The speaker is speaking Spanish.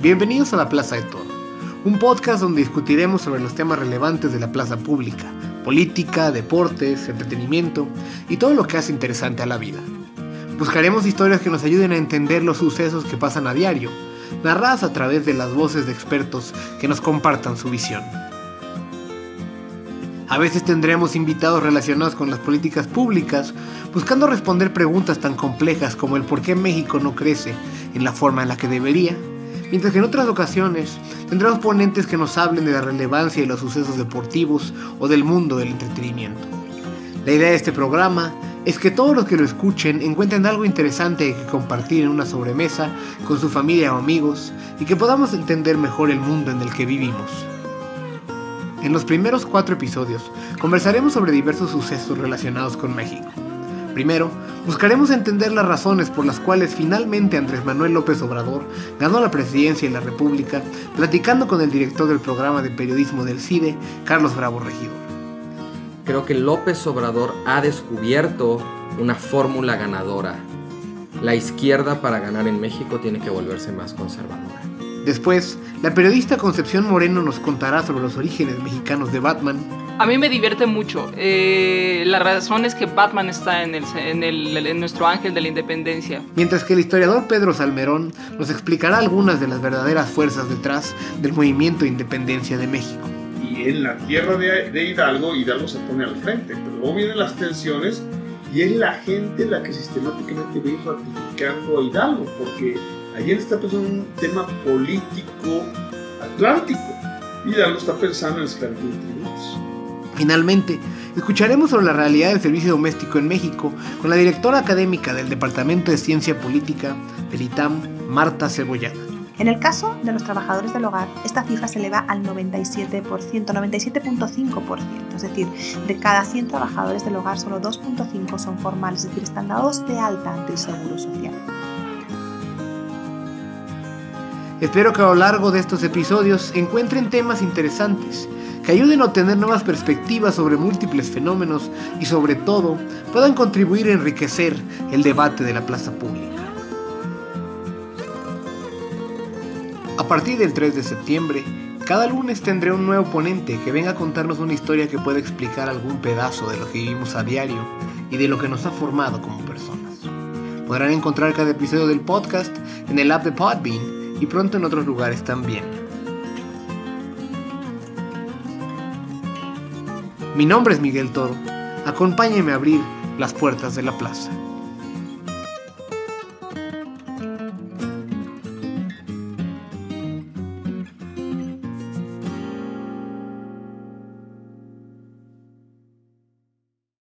Bienvenidos a la Plaza de Toro, un podcast donde discutiremos sobre los temas relevantes de la plaza pública, política, deportes, entretenimiento y todo lo que hace interesante a la vida. Buscaremos historias que nos ayuden a entender los sucesos que pasan a diario, narradas a través de las voces de expertos que nos compartan su visión. A veces tendremos invitados relacionados con las políticas públicas, buscando responder preguntas tan complejas como el por qué México no crece en la forma en la que debería, mientras que en otras ocasiones tendremos ponentes que nos hablen de la relevancia de los sucesos deportivos o del mundo del entretenimiento. La idea de este programa es que todos los que lo escuchen encuentren algo interesante que compartir en una sobremesa con su familia o amigos y que podamos entender mejor el mundo en el que vivimos. En los primeros cuatro episodios conversaremos sobre diversos sucesos relacionados con México. Primero, buscaremos entender las razones por las cuales finalmente Andrés Manuel López Obrador ganó la presidencia de la República, platicando con el director del programa de periodismo del CIDE, Carlos Bravo Regidor. Creo que López Obrador ha descubierto una fórmula ganadora. La izquierda para ganar en México tiene que volverse más conservadora. Después, la periodista Concepción Moreno nos contará sobre los orígenes mexicanos de Batman. A mí me divierte mucho. Eh, la razón es que Batman está en, el, en, el, en nuestro ángel de la independencia. Mientras que el historiador Pedro Salmerón nos explicará algunas de las verdaderas fuerzas detrás del movimiento de independencia de México. Y en la tierra de, de Hidalgo, Hidalgo se pone al frente, pero luego vienen las tensiones y es la gente la que sistemáticamente va ratificando a Hidalgo, porque Ayer está pensando en un tema político atlántico. Y algo está pensando en esclavitud de tributos. Finalmente, escucharemos sobre la realidad del servicio doméstico en México con la directora académica del Departamento de Ciencia Política del ITAM, Marta Cebollada. En el caso de los trabajadores del hogar, esta cifra se eleva al 97%, 97.5%, es decir, de cada 100 trabajadores del hogar, solo 2.5 son formales, es decir, están dados de alta ante el Seguro Social. Espero que a lo largo de estos episodios encuentren temas interesantes, que ayuden a obtener nuevas perspectivas sobre múltiples fenómenos y sobre todo puedan contribuir a enriquecer el debate de la plaza pública. A partir del 3 de septiembre, cada lunes tendré un nuevo ponente que venga a contarnos una historia que pueda explicar algún pedazo de lo que vivimos a diario y de lo que nos ha formado como personas. Podrán encontrar cada episodio del podcast en el app de Podbean y pronto en otros lugares también. Mi nombre es Miguel Toro. Acompáñeme a abrir las puertas de la plaza.